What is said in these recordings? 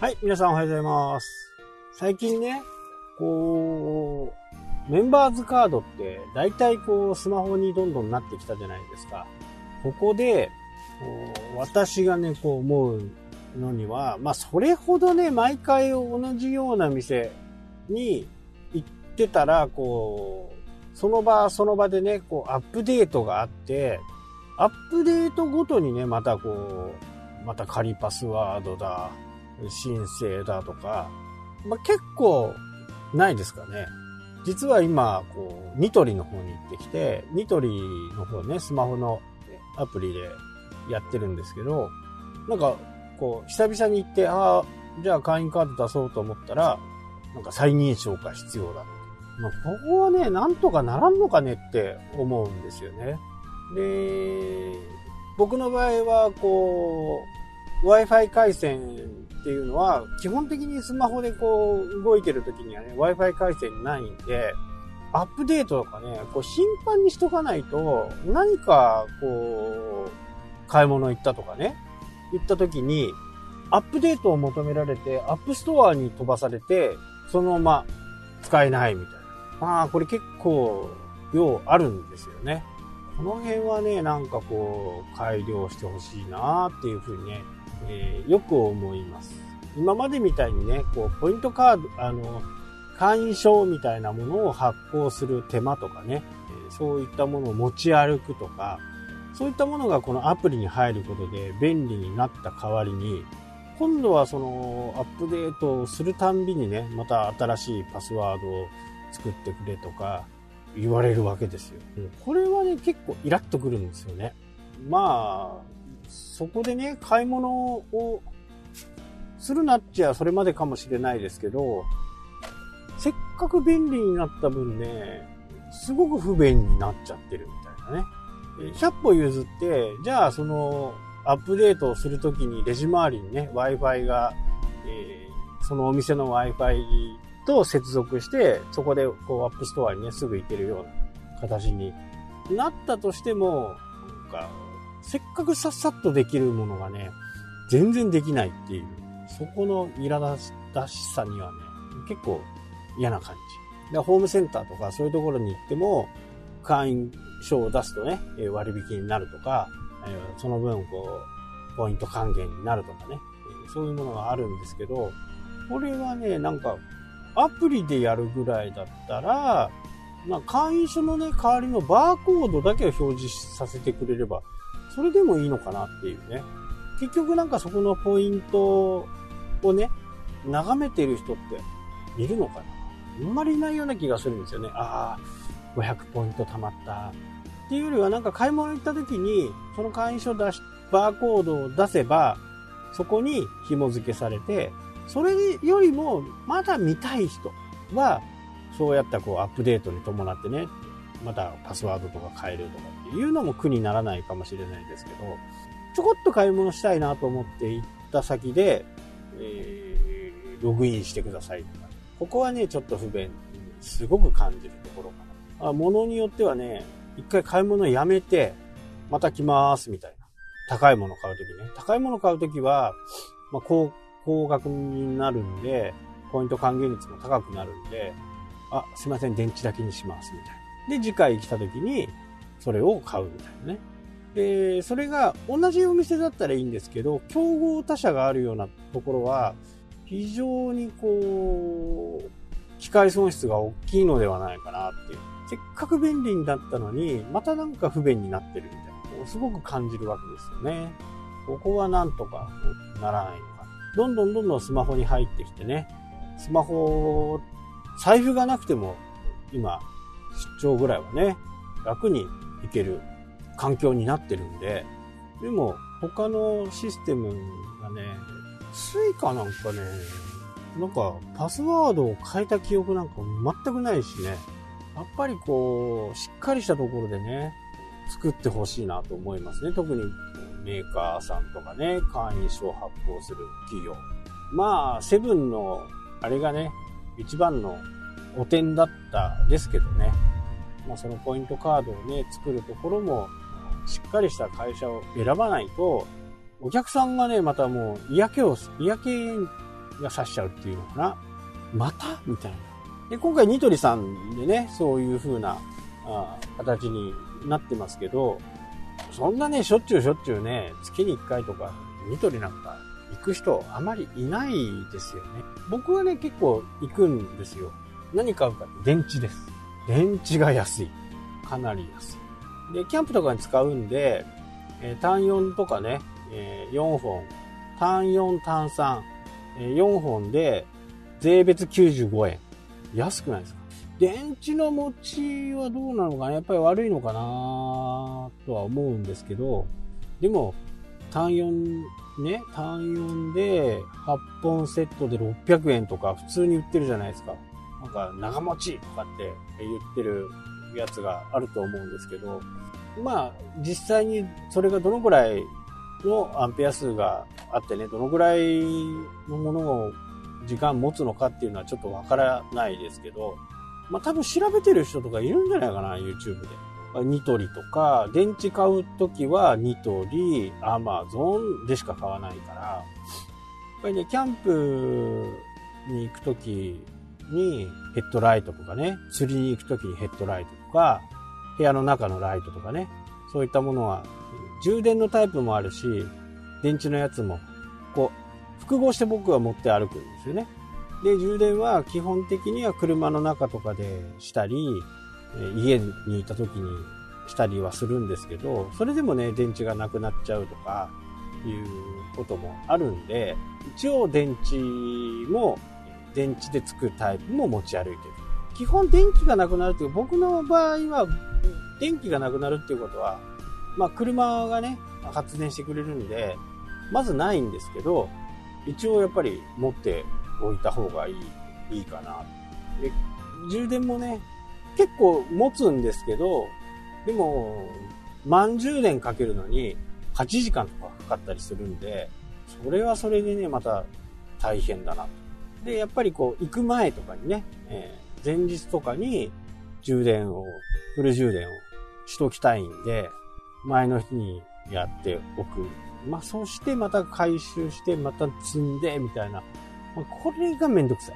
はい、皆さんおはようございます。最近ね、こう、メンバーズカードって大体こうスマホにどんどんなってきたじゃないですか。ここで、こう私がね、こう思うのには、まあそれほどね、毎回同じような店に行ってたら、こう、その場その場でね、こうアップデートがあって、アップデートごとにね、またこう、また仮パスワードだ、申請だとか、まあ、結構ないですかね。実は今、こう、ニトリの方に行ってきて、ニトリの方ね、スマホのアプリでやってるんですけど、なんか、こう、久々に行って、ああ、じゃあ会員カード出そうと思ったら、なんか再認証が必要だ。まあ、ここはね、なんとかならんのかねって思うんですよね。で、僕の場合は、こう、Wi-Fi 回線っていうのは、基本的にスマホでこう、動いてる時にはね、Wi-Fi 回線ないんで、アップデートとかね、こう、頻繁にしとかないと、何か、こう、買い物行ったとかね、行った時に、アップデートを求められて、 App Store に飛ばされて、そのまま使えないみたいな。まあ、これ結構、量あるんですよね。この辺はね、なんかこう、改良してほしいなっていうふうにね、えーよく思います。今までみたいにね、こう、ポイントカード、あの、会員証みたいなものを発行する手間とかね、そういったものを持ち歩くとか、そういったものがこのアプリに入ることで便利になった代わりに、今度はそのアップデートをするたんびにね、また新しいパスワードを作ってくれとか言われるわけですよ。これはね、結構イラッとくるんですよね。まあ、そこでね、買い物をするなっちゃそれまでかもしれないですけど、せっかく便利になった分ね、すごく不便になっちゃってるみたいなね。えー100歩譲って、じゃあそのアップデートをするときにレジ周りにね、Wi-Fi が、えーそのお店の Wi-Fi と接続して、そこでこう App Store にね、すぐ行けるような形になったとしても、なんか、せっかくさっさっとできるものがね、全然できないっていう、そこの苛立たしさにはね、結構嫌な感じ。でホームセンターとかそういうところに行っても、会員証を出すとね、割引になるとか、その分、こう、ポイント還元になるとかね、そういうものがあるんですけど、これはね、なんか、アプリでやるぐらいだったら、まあ、会員証のね、代わりのバーコードだけを表示させてくれれば、それでもいいのかなっていうね。結局なんかそこのポイントをね、眺めてる人っているのかなあんまりいないような気がするんですよね。ああ、500ポイント貯まった。っていうよりはなんか買い物行った時に、その会員証出し、バーコードを出せば、そこに紐付けされて、それよりもまだ見たい人は、そうやったこうアップデートに伴ってね、またパスワードとか変えるとかっていうのも苦にならないかもしれないですけど、ちょこっと買い物したいなと思って行った先で、えーログインしてくださいとか、ここはね、ちょっと不便、すごく感じるところかな。あ物によってはね、一回買い物やめて、また来ますみたいな。高いもの買うときね。高いもの買うときは、まあ、高、高額になるんで、ポイント還元率も高くなるんで、あ、すいません、電池だけにします、みたいな。で、次回来たときに、それを買うみたいなね。で、それが同じお店だったらいいんですけど、競合他社があるようなところは、非常にこう、機械損失が大きいのではないかなっていう。せっかく便利になったのに、またなんか不便になってるみたいな。こうすごく感じるわけですよね。ここはなんとかならないのか。どんどんどんどんスマホに入ってきてね。スマホ、財布がなくても、今、出張ぐらいはね、楽に行ける環境になってるんで、でも、他のシステムがね、 Suica なんかね、なんかパスワードを変えた記憶なんか全くないしね、やっぱりこう、しっかりしたところでね、作ってほしいなと思いますね。特にメーカーさんとかね、会員証を発行する企業。まあ、セブンの、あれがね、一番の汚点だったですけどね。まあ、そのポイントカードをね、作るところも、しっかりした会社を選ばないと、お客さんがね、またもう嫌気を、嫌気が刺しちゃうっていうのかな。また？みたいな。で、今回ニトリさんでね、そういう風なあ形になってますけど、そんなね、しょっちゅうしょっちゅうね、月に1回とか、ニトリなんか行く人あまりいないですよね。僕はね、結構行くんですよ。何買うかって電池です。電池が安い。かなり安い。で、キャンプとかに使うんで、えー、単4とかね、えー、4本、単4、単3、えー、4本で、税別95円。安くないですか？電池の持ちはどうなのかな？やっぱり悪いのかな？とは思うんですけど、でも、単4ね、単4で8本セットで600円とか普通に売ってるじゃないですか。なんか長持ちとかって言ってるやつがあると思うんですけど、まあ実際にそれがどのぐらいのアンペア数があってね、どのぐらいのものを時間持つのかっていうのはちょっとわからないですけど、まあ多分調べてる人とかいるんじゃないかな、YouTube で。ニトリとか、電池買うときはニトリ、アマゾンでしか買わないから、やっぱりね、キャンプに行くときにヘッドライトとかね、釣りに行くときにヘッドライトとか、部屋の中のライトとかね、そういったものは、充電のタイプもあるし、電池のやつも、こう、複合して僕は持って歩くんですよね。で、充電は基本的には車の中とかでしたり、家にいた時にしたりはするんですけど、それでもね、電池がなくなっちゃうとか、いうこともあるんで、一応電池も、電池で作るタイプも持ち歩いてる。基本電気がなくなるっていう僕の場合は、電気がなくなるっていうことは、まあ車がね、発電してくれるんで、まずないんですけど、一応やっぱり持っておいた方がいい、いいかな。で、充電もね、結構持つんですけど、でも、満充電かけるのに8時間とかかかったりするんで、それはそれでね、また大変だなと。で、やっぱりこう、行く前とかにね、えー、前日とかに充電を、フル充電をしときたいんで、前の日にやっておく。まあ、そしてまた回収して、また積んで、みたいな。これがめんどくさい。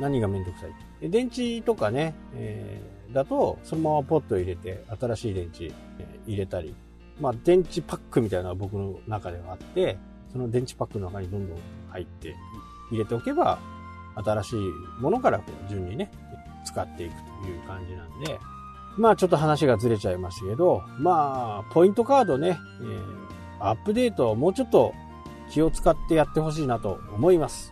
何がめんどくさい？電池とかね、えー、だと、そのままポット入れて、新しい電池、えー、入れたり、まあ、電池パックみたいなのが僕の中ではあって、その電池パックの中にどんどん入って入れておけば、新しいものからこう順にね、使っていくという感じなんで、まあちょっと話がずれちゃいましたけど、まあ、ポイントカードね、えー、アップデートをもうちょっと気を使ってやってほしいなと思います。